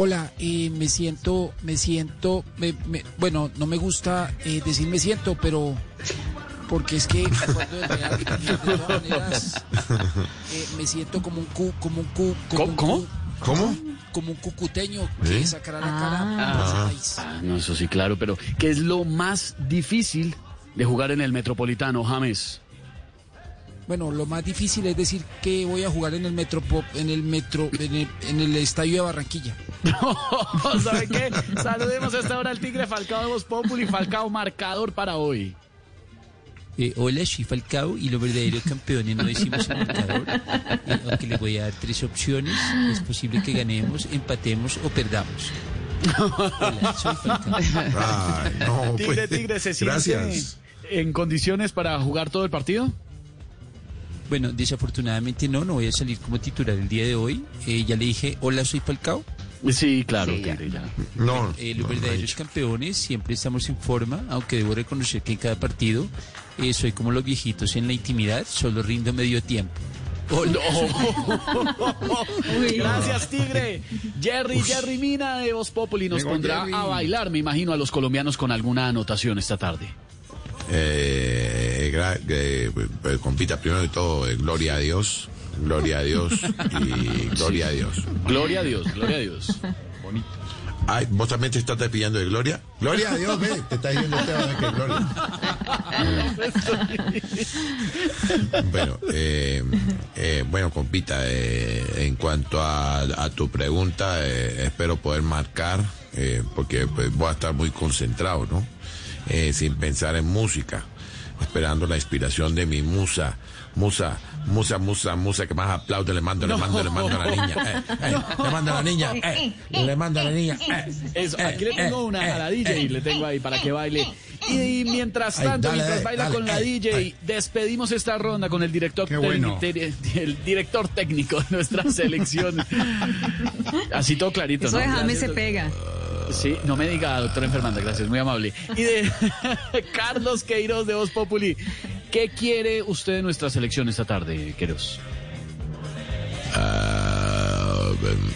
Hola, eh, me siento, me siento, me- me- bueno, no me gusta eh, decir me siento, pero porque es que cuando de real, de todas maneras, eh, me siento como un cu, como un cu, como un ¿Cómo? cu- ¿Cómo? como un cucuteño que sacará la cara por su país. Ah, no, eso sí, claro, pero ¿qué es lo más difícil de jugar en el Metropolitano, James? Bueno, lo más difícil es decir que voy a jugar en el metro, en el metro, en el, en el estadio de Barranquilla. ¿Sabe qué? Saludemos a esta hora al Tigre Falcao de Voz Populi, Falcao marcador para hoy. Eh, hola, soy Falcao y los verdaderos campeones no decimos el marcador, eh, aunque les voy a dar tres opciones. Es posible que ganemos, empatemos o perdamos. Hola, soy Falcao. Ay, no, Tigre, pues, Tigre, ¿se Gracias. en condiciones para jugar todo el partido? Bueno, desafortunadamente no, no voy a salir como titular el día de hoy. Eh, ya le dije, hola, soy Falcao. Sí, claro, Tigre, ya. No, Eh, no, los no verdaderos campeones siempre estamos en forma, aunque debo reconocer que en cada partido eh, soy como los viejitos en la intimidad, solo rindo medio tiempo. Hola, Gracias, Tigre. Jerry, Jerry Mina de Voz Populi nos Llegó pondrá Jerry. a bailar, me imagino, a los colombianos con alguna anotación esta tarde. Eh, gra- eh, pues, compita primero de todo, eh, gloria a Dios, gloria a Dios y gloria a Dios. Gloria a Dios, gloria a Dios. Ay, ¿vos también te estás pidiendo de gloria? Gloria a Dios, ve, te está diciendo Esteban que gloria. bueno, eh, eh, bueno, compita, eh, en cuanto a, a tu pregunta, eh, espero poder marcar, eh, porque pues, voy a estar muy concentrado, ¿no? Eh, sin pensar en música, esperando la inspiración de mi musa, musa, musa, musa, musa, que más aplaude, le mando, le mando, le mando a la niña, eh, eh, le mando a la niña, eh, le mando a la niña, Eso, aquí le tengo una a la DJ, eh. le tengo ahí para que baile. Y mientras Ay, tanto, dale, mientras baila dale, con la DJ, ay. despedimos esta ronda con el director, Qué bueno. tec- el director técnico de nuestra selección. Así todo clarito, Eso ¿no? de James se pega. Sí, no me diga, doctora enfermanda, gracias, muy amable. Y de Carlos Queiroz de Voz Populi, ¿qué quiere usted de nuestra selección esta tarde, Queiroz?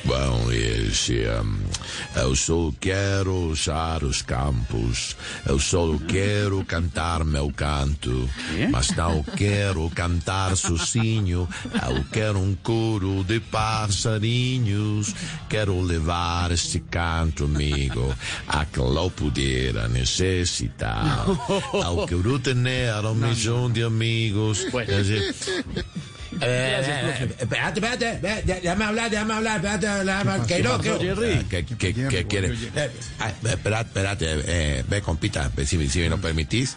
Bom, esse, um, eu só quero usar os campos, eu só quero cantar meu canto, Quê? mas não quero cantar sozinho, eu quero um coro de passarinhos, quero levar este canto amigo a que eu pudiera necessitar, eu quero ter um milhão de amigos, Dizer, Gracias, profe. espérate, espérate, déjame hablar, déjame hablar, espérate, déjame, que no, que Jerry? ¿Qué, qué, Jerry, qué quiere? Jerry. Eh, ah, espérate, espérate, eh, ve, compita, ve, si, si me lo permitís.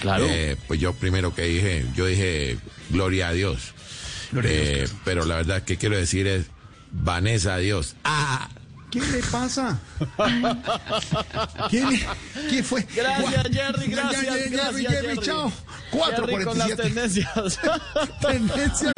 Claro. Eh, pues yo primero que dije, yo dije, gloria a Dios. Eh, pero la verdad que quiero decir es, Vanessa a Dios. Ah, ¿Qué le pasa? ¿Qué, le- qué fue? Gracias, Gua- Jerry, gracias, Jerry, gracias, Jerry, Jerry. chao. Jerry con las 4.47. tendencias.